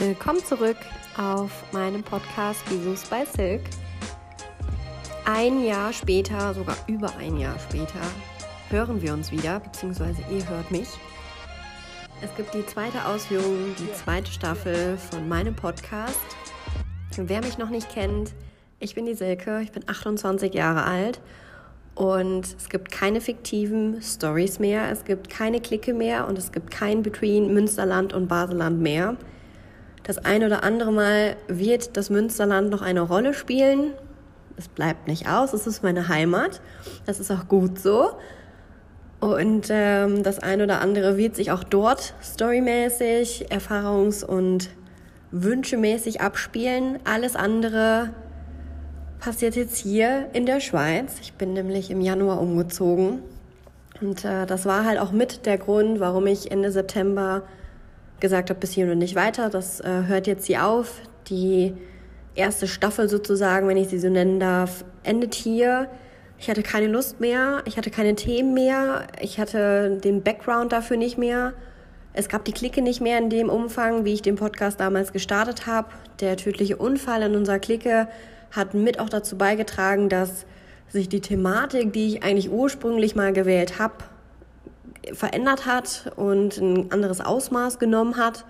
Willkommen zurück auf meinem Podcast Visus bei Silk. Ein Jahr später, sogar über ein Jahr später, hören wir uns wieder, beziehungsweise ihr hört mich. Es gibt die zweite Ausführung, die zweite Staffel von meinem Podcast. Wer mich noch nicht kennt, ich bin die Silke, ich bin 28 Jahre alt und es gibt keine fiktiven Stories mehr, es gibt keine Clique mehr und es gibt kein Between Münsterland und Baseland mehr. Das ein oder andere Mal wird das Münsterland noch eine Rolle spielen. Es bleibt nicht aus, es ist meine Heimat. Das ist auch gut so. Und ähm, das ein oder andere wird sich auch dort storymäßig, erfahrungs- und wünschemäßig abspielen. Alles andere passiert jetzt hier in der Schweiz. Ich bin nämlich im Januar umgezogen. Und äh, das war halt auch mit der Grund, warum ich Ende September gesagt habe, bis hier und nicht weiter. Das äh, hört jetzt hier auf. Die erste Staffel sozusagen, wenn ich sie so nennen darf, endet hier. Ich hatte keine Lust mehr, ich hatte keine Themen mehr, ich hatte den Background dafür nicht mehr. Es gab die Clique nicht mehr in dem Umfang, wie ich den Podcast damals gestartet habe. Der tödliche Unfall in unserer Clique hat mit auch dazu beigetragen, dass sich die Thematik, die ich eigentlich ursprünglich mal gewählt habe, verändert hat und ein anderes Ausmaß genommen hat.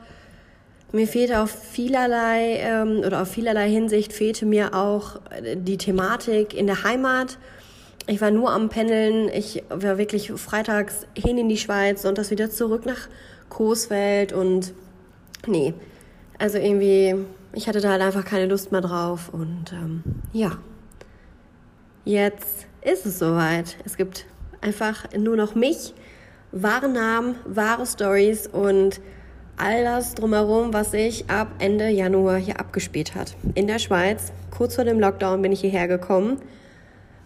Mir fehlte auf vielerlei ähm, oder auf vielerlei Hinsicht fehlte mir auch die Thematik in der Heimat. Ich war nur am Pendeln. Ich war wirklich freitags hin in die Schweiz, sonntags wieder zurück nach Coesfeld und nee, also irgendwie, ich hatte da halt einfach keine Lust mehr drauf und ähm, ja, jetzt ist es soweit. Es gibt einfach nur noch mich wahre Namen, wahre Stories und all das drumherum, was sich ab Ende Januar hier abgespielt hat. In der Schweiz, kurz vor dem Lockdown bin ich hierher gekommen.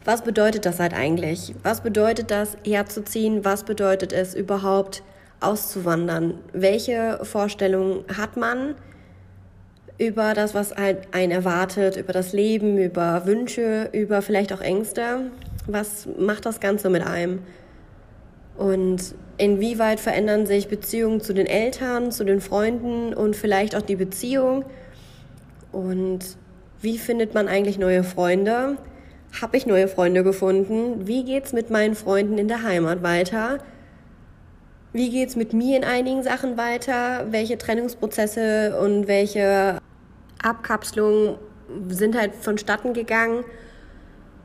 Was bedeutet das halt eigentlich? Was bedeutet das, herzuziehen? Was bedeutet es überhaupt, auszuwandern? Welche Vorstellungen hat man über das, was halt einen erwartet, über das Leben, über Wünsche, über vielleicht auch Ängste? Was macht das Ganze mit einem? Und inwieweit verändern sich Beziehungen zu den Eltern, zu den Freunden und vielleicht auch die Beziehung? Und wie findet man eigentlich neue Freunde? Habe ich neue Freunde gefunden? Wie geht's mit meinen Freunden in der Heimat weiter? Wie geht's mit mir in einigen Sachen weiter? Welche Trennungsprozesse und welche Abkapselungen sind halt vonstatten gegangen?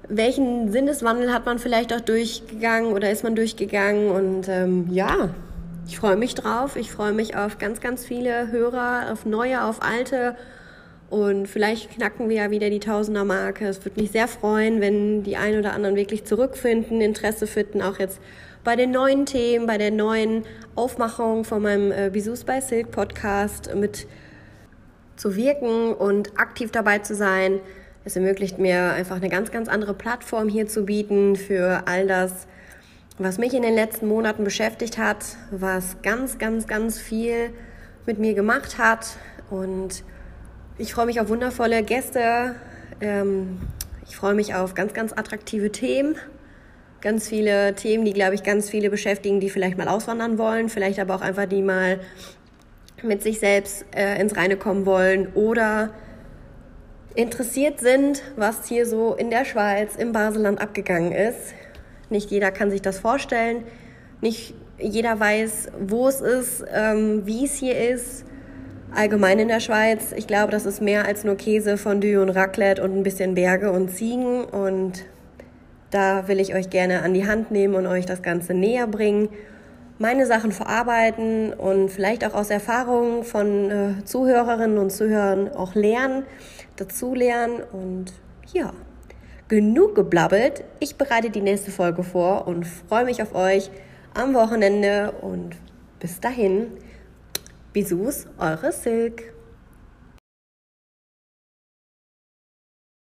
Welchen Sinneswandel hat man vielleicht auch durchgegangen oder ist man durchgegangen? Und ähm, ja, ich freue mich drauf. Ich freue mich auf ganz, ganz viele Hörer, auf neue, auf alte. Und vielleicht knacken wir ja wieder die Tausender-Marke. Es würde mich sehr freuen, wenn die einen oder anderen wirklich zurückfinden, Interesse finden, auch jetzt bei den neuen Themen, bei der neuen Aufmachung von meinem äh, Bisous by Silk Podcast mit zu wirken und aktiv dabei zu sein. Es ermöglicht mir einfach eine ganz, ganz andere Plattform hier zu bieten für all das, was mich in den letzten Monaten beschäftigt hat, was ganz, ganz, ganz viel mit mir gemacht hat. Und ich freue mich auf wundervolle Gäste. Ähm, ich freue mich auf ganz, ganz attraktive Themen. Ganz viele Themen, die, glaube ich, ganz viele beschäftigen, die vielleicht mal auswandern wollen, vielleicht aber auch einfach die mal mit sich selbst äh, ins Reine kommen wollen oder interessiert sind, was hier so in der Schweiz, im Baselland abgegangen ist. Nicht jeder kann sich das vorstellen. Nicht jeder weiß, wo es ist, ähm, wie es hier ist. Allgemein in der Schweiz. Ich glaube, das ist mehr als nur Käse, Fondue und Raclette und ein bisschen Berge und Ziegen. Und da will ich euch gerne an die Hand nehmen und euch das Ganze näher bringen. Meine Sachen verarbeiten und vielleicht auch aus Erfahrungen von äh, Zuhörerinnen und Zuhörern auch lernen dazulernen und ja, genug geblabbelt. Ich bereite die nächste Folge vor und freue mich auf euch am Wochenende und bis dahin. Bisous, eure Silk.